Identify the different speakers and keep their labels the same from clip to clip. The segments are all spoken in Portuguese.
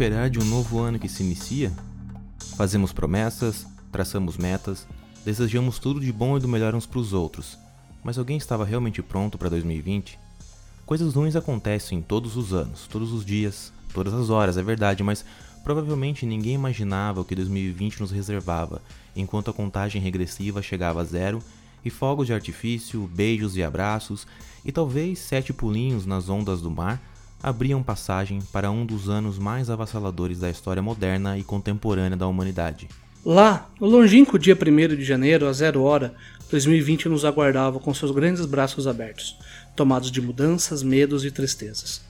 Speaker 1: esperar de um novo ano que se inicia? Fazemos promessas, traçamos metas, desejamos tudo de bom e do melhor uns para os outros, mas alguém estava realmente pronto para 2020? Coisas ruins acontecem todos os anos, todos os dias, todas as horas, é verdade, mas provavelmente ninguém imaginava o que 2020 nos reservava, enquanto a contagem regressiva chegava a zero e fogos de artifício, beijos e abraços, e talvez sete pulinhos nas ondas do mar abriam passagem para um dos anos mais avassaladores da história moderna e contemporânea da humanidade.
Speaker 2: Lá, no longínquo dia 1 de janeiro, a zero hora, 2020 nos aguardava com seus grandes braços abertos, tomados de mudanças, medos e tristezas.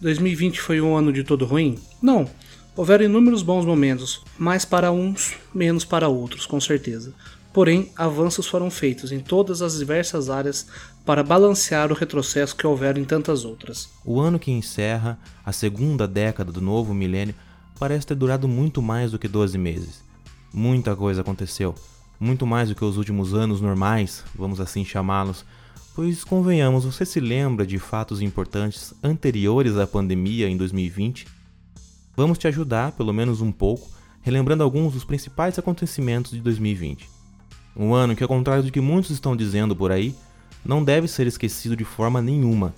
Speaker 2: 2020 foi um ano de todo ruim? Não. Houveram inúmeros bons momentos, mais para uns, menos para outros, com certeza. Porém, avanços foram feitos em todas as diversas áreas para balancear o retrocesso que houveram em tantas outras.
Speaker 1: O ano que encerra a segunda década do novo milênio parece ter durado muito mais do que 12 meses. Muita coisa aconteceu, muito mais do que os últimos anos normais, vamos assim chamá-los, pois convenhamos, você se lembra de fatos importantes anteriores à pandemia em 2020? Vamos te ajudar, pelo menos um pouco, relembrando alguns dos principais acontecimentos de 2020. Um ano que, ao contrário do que muitos estão dizendo por aí, não deve ser esquecido de forma nenhuma.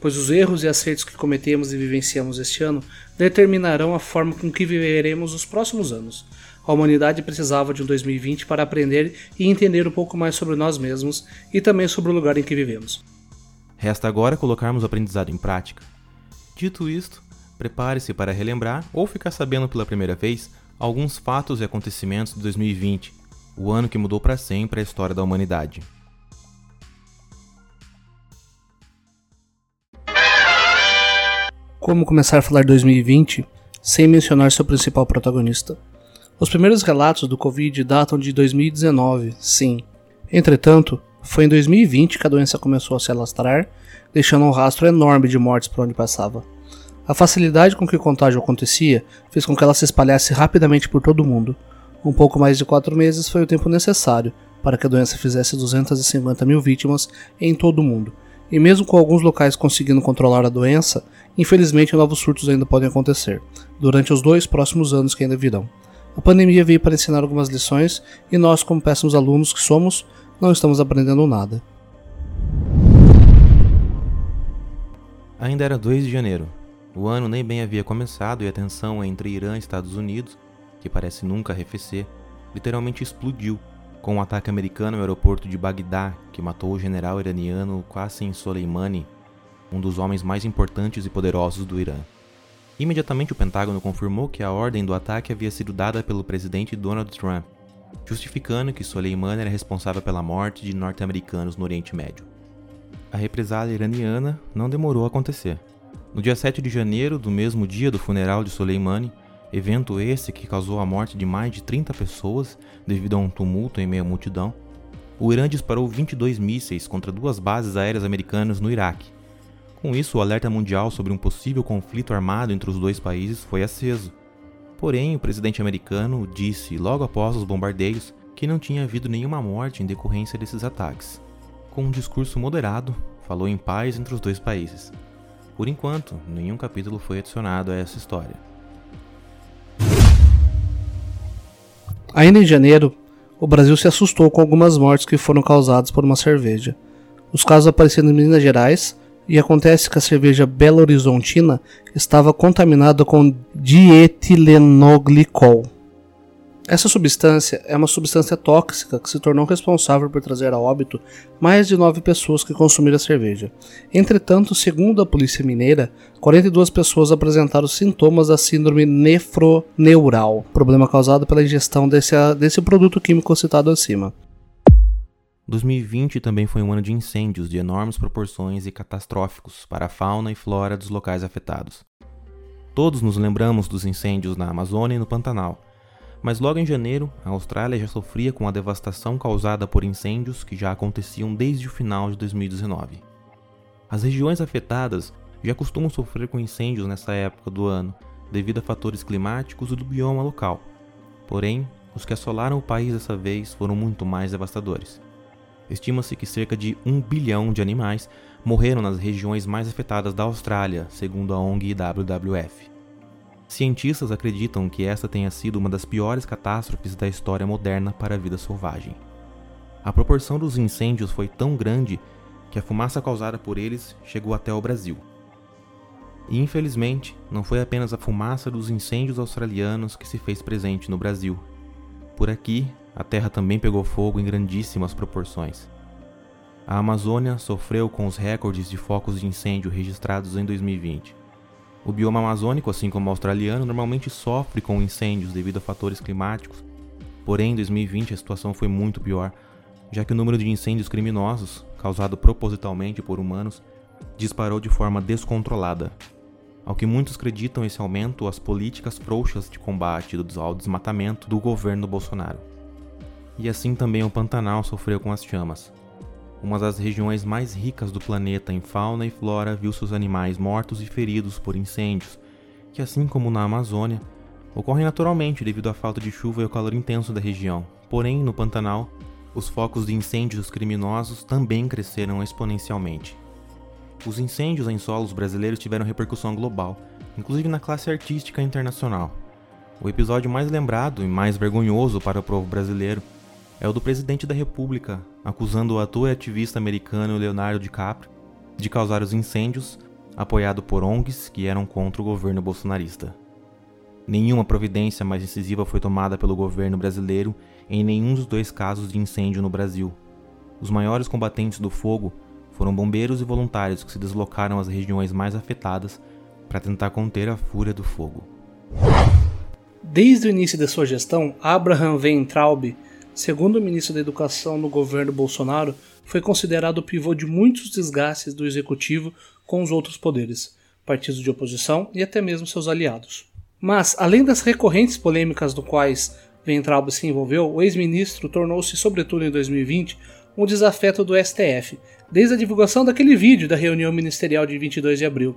Speaker 2: Pois os erros e acertos que cometemos e vivenciamos este ano determinarão a forma com que viveremos os próximos anos. A humanidade precisava de um 2020 para aprender e entender um pouco mais sobre nós mesmos e também sobre o lugar em que vivemos.
Speaker 1: Resta agora colocarmos o aprendizado em prática. Dito isto, prepare-se para relembrar ou ficar sabendo pela primeira vez alguns fatos e acontecimentos de 2020 o ano que mudou para sempre a história da humanidade.
Speaker 2: Como começar a falar 2020 sem mencionar seu principal protagonista? Os primeiros relatos do Covid datam de 2019, sim. Entretanto, foi em 2020 que a doença começou a se alastrar, deixando um rastro enorme de mortes por onde passava. A facilidade com que o contágio acontecia fez com que ela se espalhasse rapidamente por todo o mundo, um pouco mais de quatro meses foi o tempo necessário para que a doença fizesse 250 mil vítimas em todo o mundo. E mesmo com alguns locais conseguindo controlar a doença, infelizmente novos surtos ainda podem acontecer, durante os dois próximos anos que ainda virão. A pandemia veio para ensinar algumas lições e nós, como péssimos alunos que somos, não estamos aprendendo nada.
Speaker 1: Ainda era 2 de janeiro. O ano nem bem havia começado e a tensão entre Irã e Estados Unidos que parece nunca arrefecer, literalmente explodiu com um ataque americano ao aeroporto de Bagdá, que matou o general iraniano Qasem Soleimani, um dos homens mais importantes e poderosos do Irã. Imediatamente o Pentágono confirmou que a ordem do ataque havia sido dada pelo presidente Donald Trump, justificando que Soleimani era responsável pela morte de norte-americanos no Oriente Médio. A represália iraniana não demorou a acontecer. No dia 7 de janeiro, do mesmo dia do funeral de Soleimani, evento esse que causou a morte de mais de 30 pessoas devido a um tumulto em meio à multidão, o Irã disparou 22 mísseis contra duas bases aéreas americanas no Iraque. Com isso, o alerta mundial sobre um possível conflito armado entre os dois países foi aceso. Porém, o presidente americano disse, logo após os bombardeios, que não tinha havido nenhuma morte em decorrência desses ataques. Com um discurso moderado, falou em paz entre os dois países. Por enquanto, nenhum capítulo foi adicionado a essa história.
Speaker 2: Ainda em janeiro, o Brasil se assustou com algumas mortes que foram causadas por uma cerveja. Os casos apareceram em Minas Gerais e acontece que a cerveja Belo Horizontina estava contaminada com dietilenoglicol. Essa substância é uma substância tóxica que se tornou responsável por trazer a óbito mais de nove pessoas que consumiram a cerveja. Entretanto, segundo a polícia mineira, 42 pessoas apresentaram sintomas da síndrome nefroneural, problema causado pela ingestão desse, desse produto químico citado acima.
Speaker 1: 2020 também foi um ano de incêndios de enormes proporções e catastróficos para a fauna e flora dos locais afetados. Todos nos lembramos dos incêndios na Amazônia e no Pantanal mas logo em janeiro, a Austrália já sofria com a devastação causada por incêndios que já aconteciam desde o final de 2019. As regiões afetadas já costumam sofrer com incêndios nessa época do ano, devido a fatores climáticos e do bioma local. Porém, os que assolaram o país dessa vez foram muito mais devastadores. Estima-se que cerca de um bilhão de animais morreram nas regiões mais afetadas da Austrália, segundo a ONG WWF. Cientistas acreditam que esta tenha sido uma das piores catástrofes da história moderna para a vida selvagem. A proporção dos incêndios foi tão grande que a fumaça causada por eles chegou até o Brasil. E infelizmente, não foi apenas a fumaça dos incêndios australianos que se fez presente no Brasil. Por aqui, a terra também pegou fogo em grandíssimas proporções. A Amazônia sofreu com os recordes de focos de incêndio registrados em 2020. O bioma amazônico, assim como o australiano, normalmente sofre com incêndios devido a fatores climáticos. Porém, em 2020 a situação foi muito pior, já que o número de incêndios criminosos, causado propositalmente por humanos, disparou de forma descontrolada. Ao que muitos acreditam esse aumento às políticas frouxas de combate ao desmatamento do governo Bolsonaro. E assim também o Pantanal sofreu com as chamas. Uma das regiões mais ricas do planeta em fauna e flora viu seus animais mortos e feridos por incêndios, que, assim como na Amazônia, ocorrem naturalmente devido à falta de chuva e ao calor intenso da região. Porém, no Pantanal, os focos de incêndios criminosos também cresceram exponencialmente. Os incêndios em solos brasileiros tiveram repercussão global, inclusive na classe artística internacional. O episódio mais lembrado e mais vergonhoso para o povo brasileiro é o do presidente da República, acusando o ator e ativista americano Leonardo DiCaprio de causar os incêndios, apoiado por ONGs que eram contra o governo bolsonarista. Nenhuma providência mais incisiva foi tomada pelo governo brasileiro em nenhum dos dois casos de incêndio no Brasil. Os maiores combatentes do fogo foram bombeiros e voluntários que se deslocaram às regiões mais afetadas para tentar conter a fúria do fogo.
Speaker 2: Desde o início da sua gestão, Abraham Weintraub segundo o ministro da Educação no governo Bolsonaro, foi considerado o pivô de muitos desgastes do executivo com os outros poderes, partidos de oposição e até mesmo seus aliados. Mas, além das recorrentes polêmicas no quais Ventralbe se envolveu, o ex-ministro tornou-se, sobretudo em 2020, um desafeto do STF, desde a divulgação daquele vídeo da reunião ministerial de 22 de abril,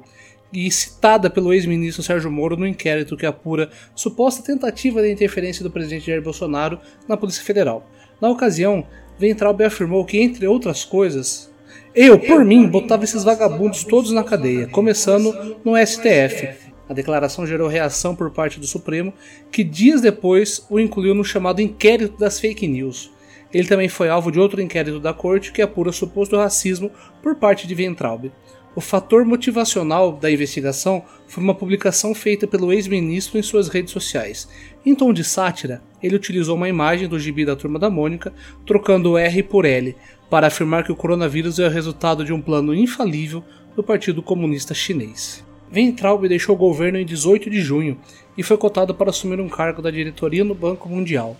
Speaker 2: e citada pelo ex-ministro Sérgio Moro no inquérito que apura suposta tentativa de interferência do presidente Jair Bolsonaro na Polícia Federal. Na ocasião, Ventralbe afirmou que, entre outras coisas, eu, por mim, botava esses vagabundos todos na cadeia, começando no STF. A declaração gerou reação por parte do Supremo, que dias depois o incluiu no chamado inquérito das fake news. Ele também foi alvo de outro inquérito da corte que apura suposto racismo por parte de Ventralbe. O fator motivacional da investigação foi uma publicação feita pelo ex-ministro em suas redes sociais. Em tom de sátira, ele utilizou uma imagem do gibi da Turma da Mônica, trocando o R por L, para afirmar que o coronavírus é o resultado de um plano infalível do Partido Comunista Chinês. Ventralbe deixou o governo em 18 de junho e foi cotado para assumir um cargo da diretoria no Banco Mundial.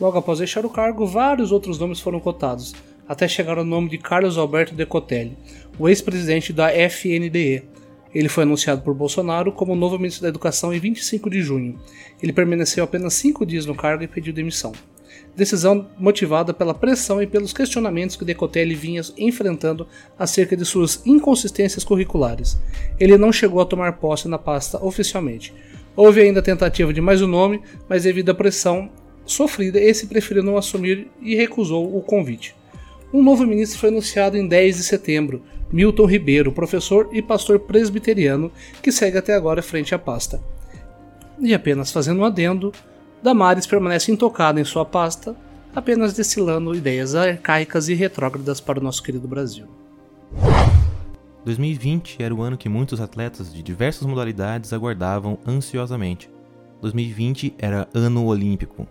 Speaker 2: Logo após deixar o cargo, vários outros nomes foram cotados, até chegar ao nome de Carlos Alberto Decotelli, o ex-presidente da FNDE. Ele foi anunciado por Bolsonaro como novo ministro da Educação em 25 de junho. Ele permaneceu apenas cinco dias no cargo e pediu demissão. Decisão motivada pela pressão e pelos questionamentos que Decotelli vinha enfrentando acerca de suas inconsistências curriculares. Ele não chegou a tomar posse na pasta oficialmente. Houve ainda a tentativa de mais um nome, mas devido à pressão sofrida, esse preferiu não assumir e recusou o convite. Um novo ministro foi anunciado em 10 de setembro, Milton Ribeiro, professor e pastor presbiteriano, que segue até agora frente à pasta. E apenas fazendo um adendo, Damares permanece intocada em sua pasta, apenas destilando ideias arcaicas e retrógradas para o nosso querido Brasil.
Speaker 1: 2020 era o ano que muitos atletas de diversas modalidades aguardavam ansiosamente. 2020 era ano olímpico.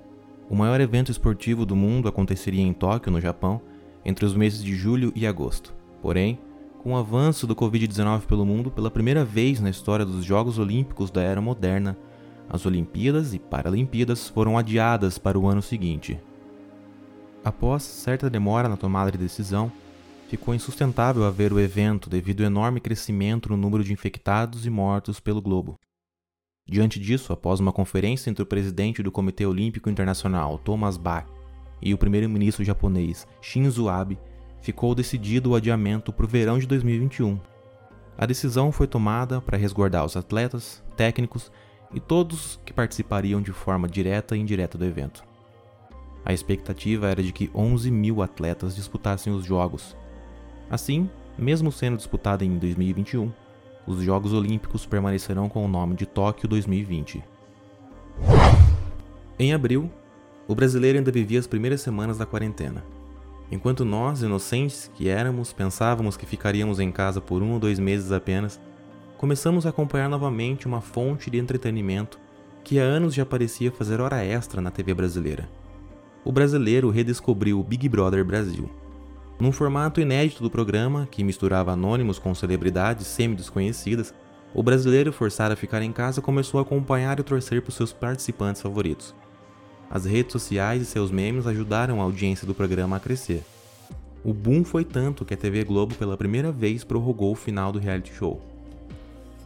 Speaker 1: O maior evento esportivo do mundo aconteceria em Tóquio, no Japão, entre os meses de julho e agosto. Porém, com o avanço do Covid-19 pelo mundo, pela primeira vez na história dos Jogos Olímpicos da era moderna, as Olimpíadas e Paralimpíadas foram adiadas para o ano seguinte. Após certa demora na tomada de decisão, ficou insustentável haver o evento devido ao enorme crescimento no número de infectados e mortos pelo globo. Diante disso, após uma conferência entre o presidente do Comitê Olímpico Internacional, Thomas Bach, e o primeiro-ministro japonês Shinzo Abe, ficou decidido o adiamento para o verão de 2021. A decisão foi tomada para resguardar os atletas, técnicos e todos que participariam de forma direta e indireta do evento. A expectativa era de que 11 mil atletas disputassem os Jogos. Assim, mesmo sendo disputada em 2021, os Jogos Olímpicos permanecerão com o nome de Tóquio 2020. Em abril, o brasileiro ainda vivia as primeiras semanas da quarentena. Enquanto nós, inocentes que éramos, pensávamos que ficaríamos em casa por um ou dois meses apenas, começamos a acompanhar novamente uma fonte de entretenimento que há anos já parecia fazer hora extra na TV brasileira. O brasileiro redescobriu o Big Brother Brasil. Num formato inédito do programa, que misturava anônimos com celebridades semi-desconhecidas, o brasileiro forçado a ficar em casa começou a acompanhar e torcer por seus participantes favoritos. As redes sociais e seus memes ajudaram a audiência do programa a crescer. O boom foi tanto que a TV Globo pela primeira vez prorrogou o final do reality show.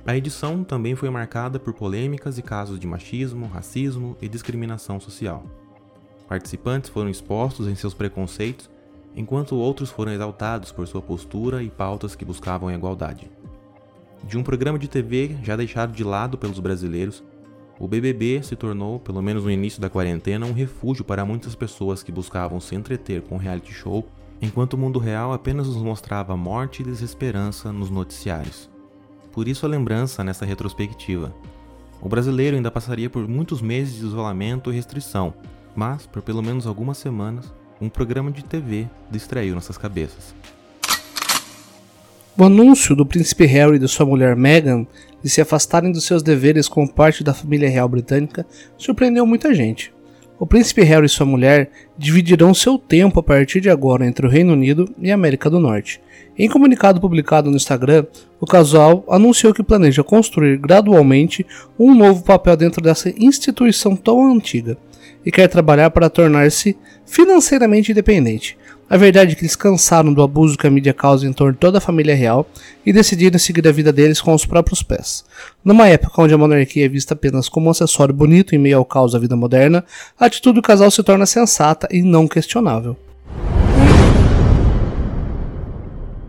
Speaker 1: A edição também foi marcada por polêmicas e casos de machismo, racismo e discriminação social. Participantes foram expostos em seus preconceitos, enquanto outros foram exaltados por sua postura e pautas que buscavam a igualdade. De um programa de TV já deixado de lado pelos brasileiros, o BBB se tornou, pelo menos no início da quarentena, um refúgio para muitas pessoas que buscavam se entreter com reality show, enquanto o mundo real apenas nos mostrava morte e desesperança nos noticiários. Por isso a lembrança nessa retrospectiva. O brasileiro ainda passaria por muitos meses de isolamento e restrição, mas, por pelo menos algumas semanas, um programa de TV distraiu nossas cabeças.
Speaker 2: O anúncio do príncipe Harry e de sua mulher Meghan de se afastarem dos seus deveres como parte da família real britânica surpreendeu muita gente. O príncipe Harry e sua mulher dividirão seu tempo a partir de agora entre o Reino Unido e a América do Norte. Em comunicado publicado no Instagram, o casal anunciou que planeja construir gradualmente um novo papel dentro dessa instituição tão antiga e quer trabalhar para tornar-se financeiramente independente. A verdade é que eles cansaram do abuso que a mídia causa em torno de toda a família real e decidiram seguir a vida deles com os próprios pés. Numa época onde a monarquia é vista apenas como um acessório bonito em meio ao caos da vida moderna, a atitude do casal se torna sensata e não questionável.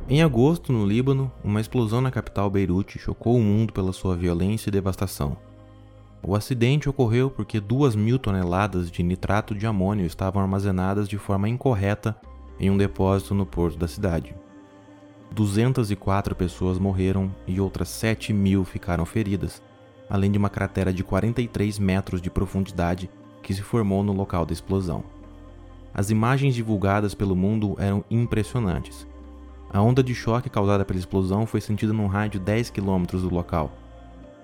Speaker 1: Em agosto, no Líbano, uma explosão na capital Beirute chocou o mundo pela sua violência e devastação. O acidente ocorreu porque duas mil toneladas de nitrato de amônio estavam armazenadas de forma incorreta em um depósito no porto da cidade. 204 pessoas morreram e outras 7 mil ficaram feridas, além de uma cratera de 43 metros de profundidade que se formou no local da explosão. As imagens divulgadas pelo mundo eram impressionantes. A onda de choque causada pela explosão foi sentida num de 10 quilômetros do local.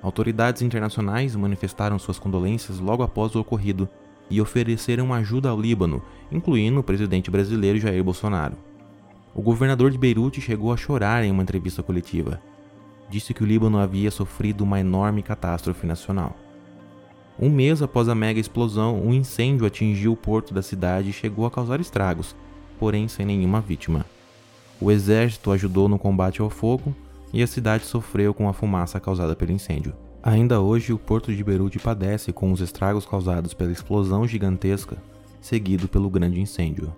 Speaker 1: Autoridades internacionais manifestaram suas condolências logo após o ocorrido e ofereceram ajuda ao Líbano, incluindo o presidente brasileiro Jair Bolsonaro. O governador de Beirute chegou a chorar em uma entrevista coletiva. Disse que o Líbano havia sofrido uma enorme catástrofe nacional. Um mês após a mega explosão, um incêndio atingiu o porto da cidade e chegou a causar estragos, porém sem nenhuma vítima. O exército ajudou no combate ao fogo e a cidade sofreu com a fumaça causada pelo incêndio. Ainda hoje, o porto de Beirute padece com os estragos causados pela explosão gigantesca, seguido pelo grande incêndio.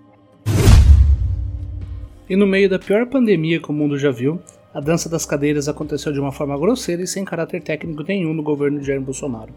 Speaker 2: E no meio da pior pandemia que o mundo já viu, a dança das cadeiras aconteceu de uma forma grosseira e sem caráter técnico nenhum no governo de Jair Bolsonaro.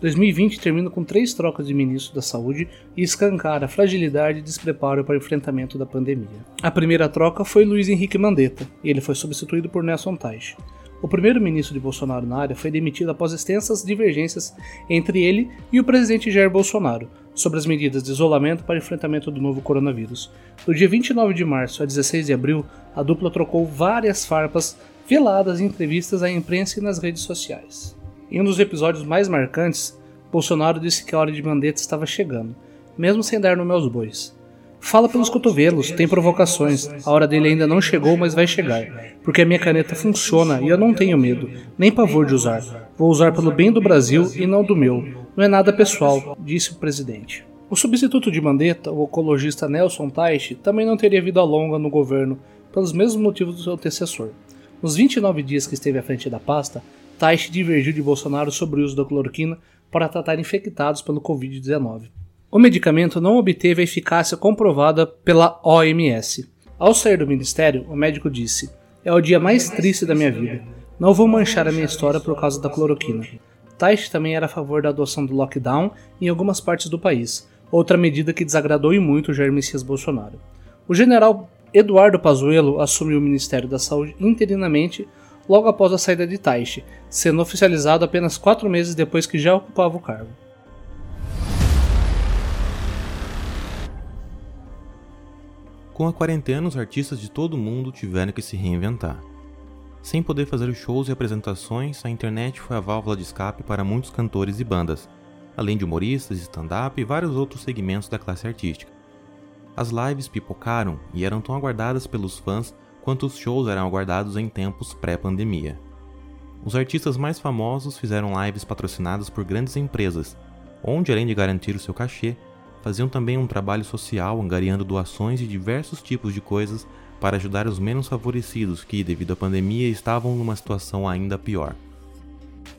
Speaker 2: 2020 termina com três trocas de ministro da Saúde e escancara a fragilidade e despreparo para o enfrentamento da pandemia. A primeira troca foi Luiz Henrique Mandetta, e ele foi substituído por Nelson Teich. O primeiro-ministro de Bolsonaro na área foi demitido após extensas divergências entre ele e o presidente Jair Bolsonaro sobre as medidas de isolamento para enfrentamento do novo coronavírus. Do dia 29 de março a 16 de abril, a dupla trocou várias farpas veladas em entrevistas à imprensa e nas redes sociais. Em um dos episódios mais marcantes, Bolsonaro disse que a hora de Mandetta estava chegando, mesmo sem dar nome aos bois. Fala pelos cotovelos, tem provocações. A hora dele ainda não chegou, mas vai chegar. Porque a minha caneta funciona e eu não tenho medo, nem pavor de usar. Vou usar pelo bem do Brasil e não do meu. Não é nada pessoal, disse o presidente. O substituto de Mandetta, o ecologista Nelson Teich, também não teria vida longa no governo, pelos mesmos motivos do seu antecessor. Nos 29 dias que esteve à frente da pasta, Teich divergiu de Bolsonaro sobre o uso da cloroquina para tratar infectados pelo Covid-19. O medicamento não obteve a eficácia comprovada pela OMS. Ao sair do ministério, o médico disse: É o dia mais triste da minha vida. Não vou manchar a minha história por causa da cloroquina. Taish também era a favor da adoção do lockdown em algumas partes do país, outra medida que desagradou e muito Jair Messias Bolsonaro. O general Eduardo Pazuello assumiu o Ministério da Saúde interinamente, logo após a saída de Taishi, sendo oficializado apenas quatro meses depois que já ocupava o cargo.
Speaker 1: Com a quarentena, os artistas de todo o mundo tiveram que se reinventar. Sem poder fazer shows e apresentações, a internet foi a válvula de escape para muitos cantores e bandas, além de humoristas, stand-up e vários outros segmentos da classe artística. As lives pipocaram e eram tão aguardadas pelos fãs quanto os shows eram aguardados em tempos pré-pandemia. Os artistas mais famosos fizeram lives patrocinadas por grandes empresas, onde, além de garantir o seu cachê, faziam também um trabalho social angariando doações de diversos tipos de coisas para ajudar os menos favorecidos que, devido à pandemia, estavam numa situação ainda pior.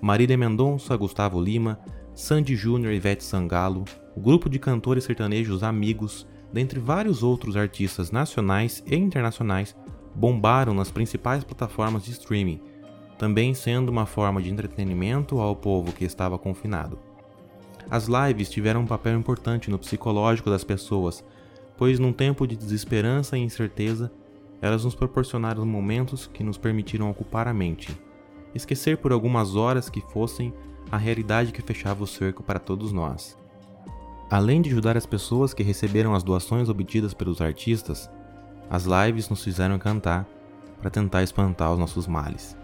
Speaker 1: Marília Mendonça, Gustavo Lima, Sandy Júnior e Ivete Sangalo, o grupo de cantores sertanejos Amigos, dentre vários outros artistas nacionais e internacionais, bombaram nas principais plataformas de streaming, também sendo uma forma de entretenimento ao povo que estava confinado. As lives tiveram um papel importante no psicológico das pessoas, pois num tempo de desesperança e incerteza, elas nos proporcionaram momentos que nos permitiram ocupar a mente, esquecer por algumas horas que fossem a realidade que fechava o cerco para todos nós. Além de ajudar as pessoas que receberam as doações obtidas pelos artistas, as lives nos fizeram cantar para tentar espantar os nossos males.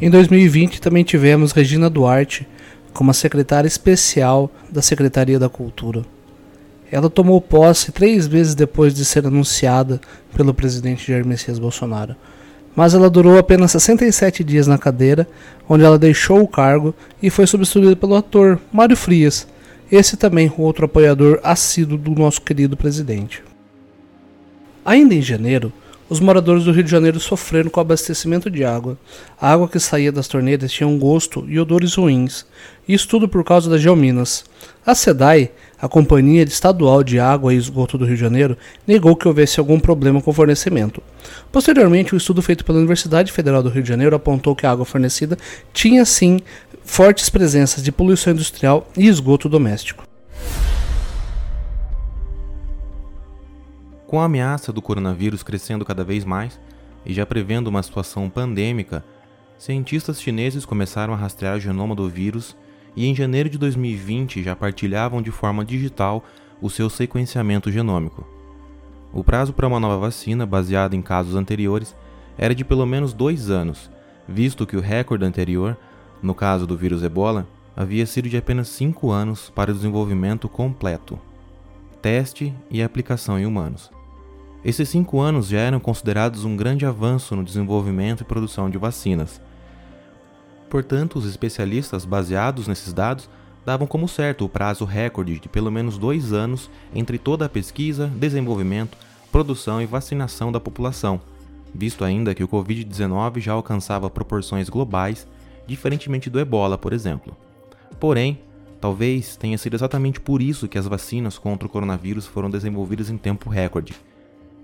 Speaker 2: Em 2020 também tivemos Regina Duarte como a secretária especial da Secretaria da Cultura. Ela tomou posse três vezes depois de ser anunciada pelo presidente Jair Messias Bolsonaro. Mas ela durou apenas 67 dias na cadeira, onde ela deixou o cargo e foi substituída pelo ator Mário Frias, esse também outro apoiador assíduo do nosso querido presidente. Ainda em janeiro, os moradores do Rio de Janeiro sofreram com o abastecimento de água. A água que saía das torneiras tinha um gosto e odores ruins, isso tudo por causa das geominas. A SEDAI, a Companhia Estadual de Água e Esgoto do Rio de Janeiro, negou que houvesse algum problema com o fornecimento. Posteriormente, um estudo feito pela Universidade Federal do Rio de Janeiro apontou que a água fornecida tinha sim fortes presenças de poluição industrial e esgoto doméstico.
Speaker 1: Com a ameaça do coronavírus crescendo cada vez mais e já prevendo uma situação pandêmica, cientistas chineses começaram a rastrear o genoma do vírus e em janeiro de 2020 já partilhavam de forma digital o seu sequenciamento genômico. O prazo para uma nova vacina, baseada em casos anteriores, era de pelo menos dois anos, visto que o recorde anterior, no caso do vírus ebola, havia sido de apenas cinco anos para o desenvolvimento completo, teste e aplicação em humanos. Esses cinco anos já eram considerados um grande avanço no desenvolvimento e produção de vacinas. Portanto, os especialistas, baseados nesses dados, davam como certo o prazo recorde de pelo menos dois anos entre toda a pesquisa, desenvolvimento, produção e vacinação da população, visto ainda que o Covid-19 já alcançava proporções globais, diferentemente do ebola, por exemplo. Porém, talvez tenha sido exatamente por isso que as vacinas contra o coronavírus foram desenvolvidas em tempo recorde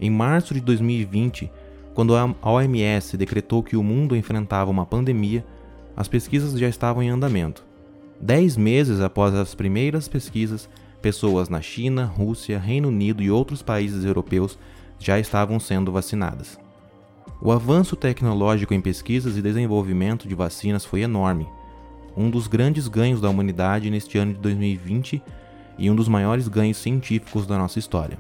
Speaker 1: em março de 2020, quando a OMS decretou que o mundo enfrentava uma pandemia, as pesquisas já estavam em andamento. Dez meses após as primeiras pesquisas, pessoas na China, Rússia, Reino Unido e outros países europeus já estavam sendo vacinadas. O avanço tecnológico em pesquisas e desenvolvimento de vacinas foi enorme, um dos grandes ganhos da humanidade neste ano de 2020 e um dos maiores ganhos científicos da nossa história.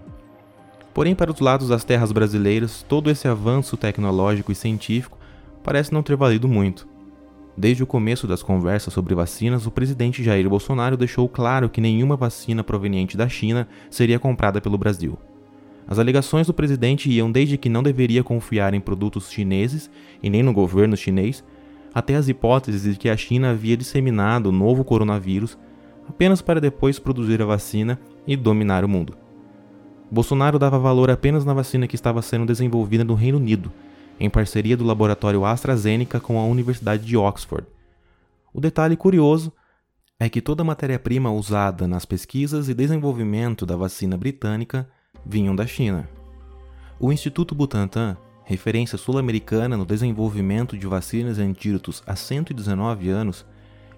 Speaker 1: Porém, para os lados das terras brasileiras, todo esse avanço tecnológico e científico parece não ter valido muito. Desde o começo das conversas sobre vacinas, o presidente Jair Bolsonaro deixou claro que nenhuma vacina proveniente da China seria comprada pelo Brasil. As alegações do presidente iam desde que não deveria confiar em produtos chineses e nem no governo chinês, até as hipóteses de que a China havia disseminado o novo coronavírus apenas para depois produzir a vacina e dominar o mundo. Bolsonaro dava valor apenas na vacina que estava sendo desenvolvida no Reino Unido, em parceria do laboratório AstraZeneca com a Universidade de Oxford. O detalhe curioso é que toda a matéria-prima usada nas pesquisas e desenvolvimento da vacina britânica vinham da China. O Instituto Butantan, referência sul-americana no desenvolvimento de vacinas antídotos há 119 anos,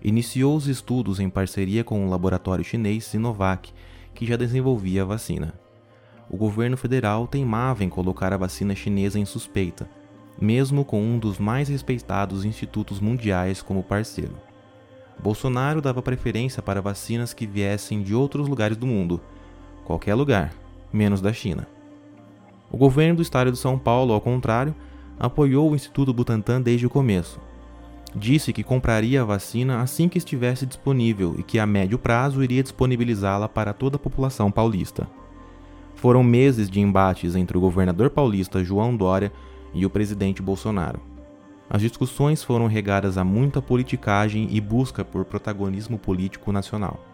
Speaker 1: iniciou os estudos em parceria com o laboratório chinês Sinovac, que já desenvolvia a vacina. O governo federal teimava em colocar a vacina chinesa em suspeita, mesmo com um dos mais respeitados institutos mundiais como parceiro. Bolsonaro dava preferência para vacinas que viessem de outros lugares do mundo, qualquer lugar, menos da China. O governo do estado de São Paulo, ao contrário, apoiou o Instituto Butantan desde o começo. Disse que compraria a vacina assim que estivesse disponível e que a médio prazo iria disponibilizá-la para toda a população paulista. Foram meses de embates entre o governador paulista João Dória e o presidente Bolsonaro. As discussões foram regadas a muita politicagem e busca por protagonismo político nacional.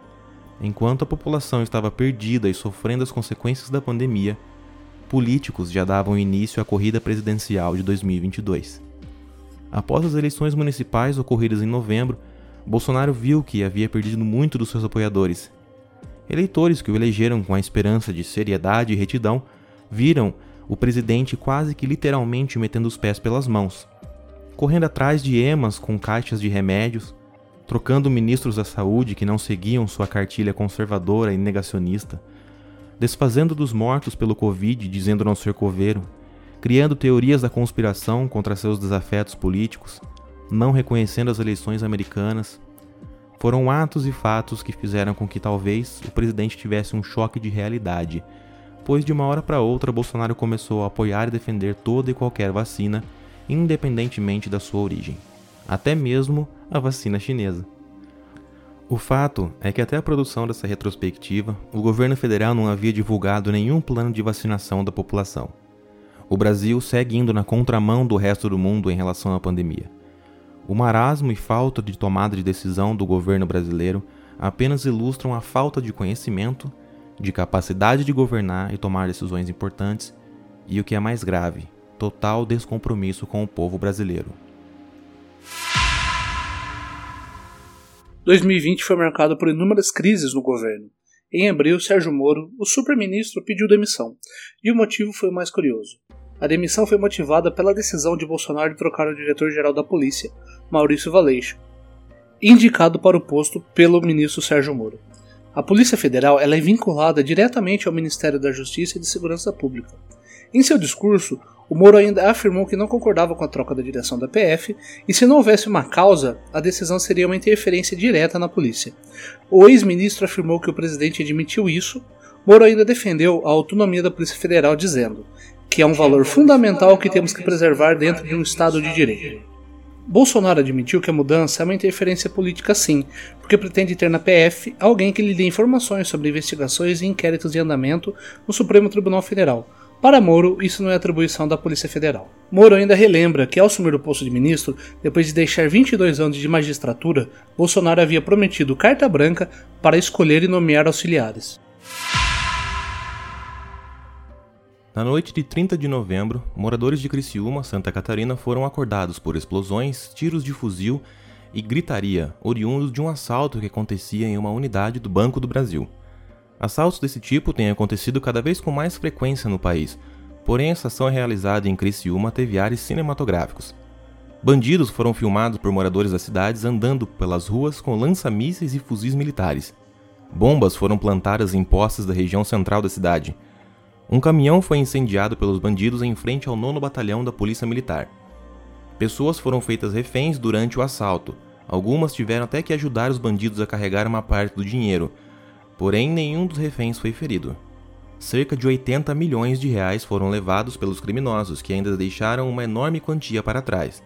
Speaker 1: Enquanto a população estava perdida e sofrendo as consequências da pandemia, políticos já davam início à corrida presidencial de 2022. Após as eleições municipais ocorridas em novembro, Bolsonaro viu que havia perdido muito dos seus apoiadores. Eleitores que o elegeram com a esperança de seriedade e retidão viram o presidente quase que literalmente metendo os pés pelas mãos, correndo atrás de emas com caixas de remédios, trocando ministros da saúde que não seguiam sua cartilha conservadora e negacionista, desfazendo dos mortos pelo Covid dizendo não ser coveiro, criando teorias da conspiração contra seus desafetos políticos, não reconhecendo as eleições americanas. Foram atos e fatos que fizeram com que talvez o presidente tivesse um choque de realidade pois de uma hora para outra Bolsonaro começou a apoiar e defender toda e qualquer vacina, independentemente da sua origem, até mesmo a vacina chinesa. O fato é que até a produção dessa retrospectiva, o governo federal não havia divulgado nenhum plano de vacinação da população. O Brasil segue indo na contramão do resto do mundo em relação à pandemia. O marasmo e falta de tomada de decisão do governo brasileiro apenas ilustram a falta de conhecimento de capacidade de governar e tomar decisões importantes, e o que é mais grave, total descompromisso com o povo brasileiro.
Speaker 2: 2020 foi marcado por inúmeras crises no governo. Em abril, Sérgio Moro, o super-ministro, pediu demissão, e o motivo foi o mais curioso. A demissão foi motivada pela decisão de Bolsonaro de trocar o diretor-geral da polícia, Maurício Valeixo, indicado para o posto pelo ministro Sérgio Moro. A Polícia Federal é vinculada diretamente ao Ministério da Justiça e de Segurança Pública. Em seu discurso, o Moro ainda afirmou que não concordava com a troca da direção da PF e, se não houvesse uma causa, a decisão seria uma interferência direta na polícia. O ex-ministro afirmou que o presidente admitiu isso. Moro ainda defendeu a autonomia da Polícia Federal, dizendo que é um valor fundamental que temos que preservar dentro de um Estado de Direito. Bolsonaro admitiu que a mudança é uma interferência política sim, porque pretende ter na PF alguém que lhe dê informações sobre investigações e inquéritos em andamento no Supremo Tribunal Federal. Para Moro, isso não é atribuição da Polícia Federal. Moro ainda relembra que, ao assumir o posto de ministro, depois de deixar 22 anos de magistratura, Bolsonaro havia prometido carta branca para escolher e nomear auxiliares.
Speaker 1: Na noite de 30 de novembro, moradores de Criciúma, Santa Catarina, foram acordados por explosões, tiros de fuzil e gritaria, oriundos de um assalto que acontecia em uma unidade do Banco do Brasil. Assaltos desse tipo têm acontecido cada vez com mais frequência no país, porém essa ação é realizada em Criciúma teve ares cinematográficos. Bandidos foram filmados por moradores das cidades andando pelas ruas com lança-mísseis e fuzis militares. Bombas foram plantadas em postes da região central da cidade, um caminhão foi incendiado pelos bandidos em frente ao nono batalhão da Polícia Militar. Pessoas foram feitas reféns durante o assalto. Algumas tiveram até que ajudar os bandidos a carregar uma parte do dinheiro, porém nenhum dos reféns foi ferido. Cerca de 80 milhões de reais foram levados pelos criminosos, que ainda deixaram uma enorme quantia para trás.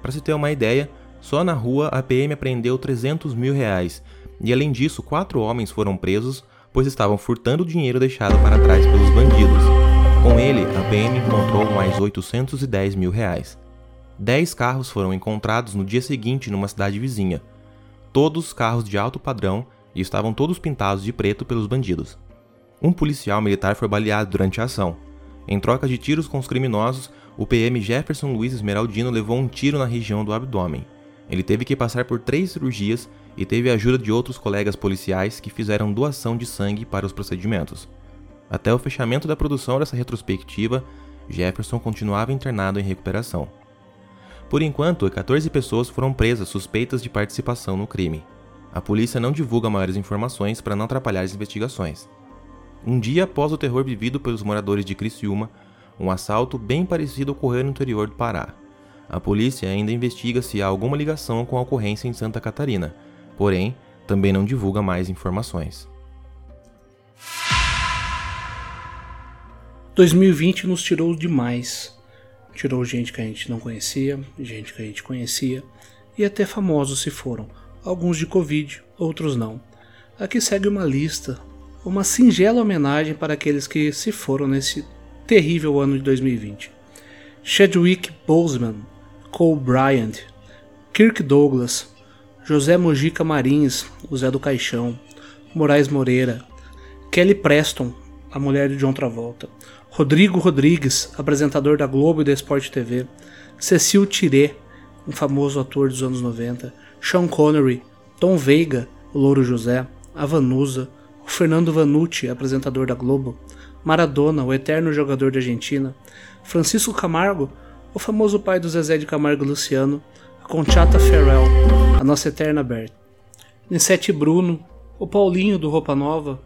Speaker 1: Para se ter uma ideia, só na rua a PM apreendeu 300 mil reais, e além disso, quatro homens foram presos pois estavam furtando o dinheiro deixado para trás pelos bandidos. Com ele, a PM encontrou mais 810 mil reais. Dez carros foram encontrados no dia seguinte numa cidade vizinha. Todos carros de alto padrão e estavam todos pintados de preto pelos bandidos. Um policial militar foi baleado durante a ação. Em troca de tiros com os criminosos, o PM Jefferson Luiz Esmeraldino levou um tiro na região do abdômen. Ele teve que passar por três cirurgias e teve a ajuda de outros colegas policiais que fizeram doação de sangue para os procedimentos. Até o fechamento da produção dessa retrospectiva, Jefferson continuava internado em recuperação. Por enquanto, 14 pessoas foram presas suspeitas de participação no crime. A polícia não divulga maiores informações para não atrapalhar as investigações. Um dia após o terror vivido pelos moradores de Criciúma, um assalto bem parecido ocorreu no interior do Pará. A polícia ainda investiga se há alguma ligação com a ocorrência em Santa Catarina, porém, também não divulga mais informações.
Speaker 2: 2020 nos tirou demais. Tirou gente que a gente não conhecia, gente que a gente conhecia, e até famosos se foram, alguns de Covid, outros não. Aqui segue uma lista, uma singela homenagem para aqueles que se foram nesse terrível ano de 2020. Chadwick Boseman, Cole Bryant, Kirk Douglas, José Mojica Marins, o Zé do Caixão, Moraes Moreira, Kelly Preston, a mulher de John Travolta, Rodrigo Rodrigues, apresentador da Globo e da Sport TV, Cecil Tiré, um famoso ator dos anos 90, Sean Connery, Tom Veiga, o Louro José, a Vanusa, o Fernando Vanucci, apresentador da Globo, Maradona, o eterno jogador da Argentina, Francisco Camargo, o famoso pai do Zezé de Camargo Luciano, a Conchata Ferrell, a nossa eterna Bert, Nissete Bruno, o Paulinho do Roupa Nova,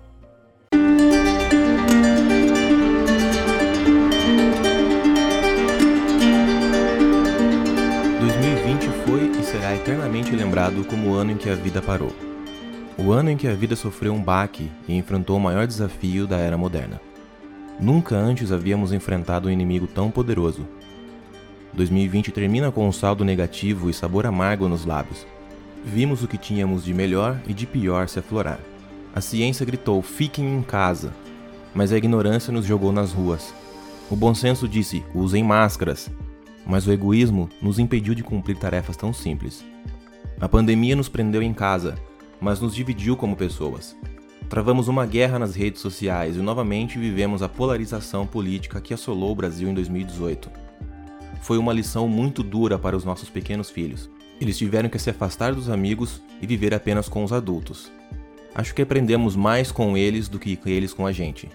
Speaker 1: 2020 foi e será eternamente lembrado como o ano em que a vida parou. O ano em que a vida sofreu um baque e enfrentou o maior desafio da era moderna. Nunca antes havíamos enfrentado um inimigo tão poderoso. 2020 termina com um saldo negativo e sabor amargo nos lábios. Vimos o que tínhamos de melhor e de pior se aflorar. A ciência gritou: fiquem em casa, mas a ignorância nos jogou nas ruas. O bom senso disse: usem máscaras, mas o egoísmo nos impediu de cumprir tarefas tão simples. A pandemia nos prendeu em casa, mas nos dividiu como pessoas. Travamos uma guerra nas redes sociais e novamente vivemos a polarização política que assolou o Brasil em 2018. Foi uma lição muito dura para os nossos pequenos filhos. Eles tiveram que se afastar dos amigos e viver apenas com os adultos. Acho que aprendemos mais com eles do que eles com a gente.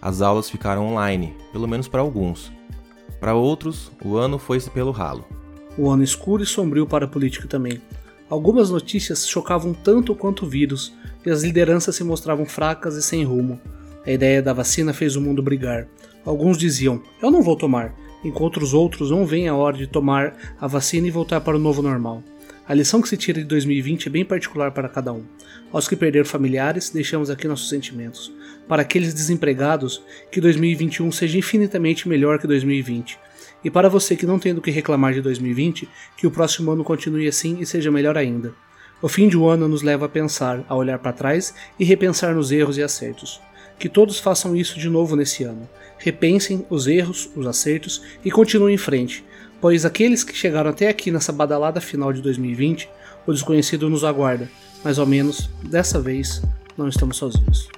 Speaker 1: As aulas ficaram online, pelo menos para alguns, para outros, o ano foi-se pelo ralo.
Speaker 2: O ano escuro e sombrio para a política também. Algumas notícias chocavam tanto quanto o vírus, e as lideranças se mostravam fracas e sem rumo. A ideia da vacina fez o mundo brigar. Alguns diziam: Eu não vou tomar, enquanto os outros não veem a hora de tomar a vacina e voltar para o novo normal. A lição que se tira de 2020 é bem particular para cada um. Aos que perderam familiares, deixamos aqui nossos sentimentos para aqueles desempregados, que 2021 seja infinitamente melhor que 2020. E para você que não tem do que reclamar de 2020, que o próximo ano continue assim e seja melhor ainda. O fim de um ano nos leva a pensar, a olhar para trás e repensar nos erros e acertos. Que todos façam isso de novo nesse ano. Repensem os erros, os acertos e continuem em frente, pois aqueles que chegaram até aqui nessa badalada final de 2020, o desconhecido nos aguarda, mas ao menos dessa vez não estamos sozinhos.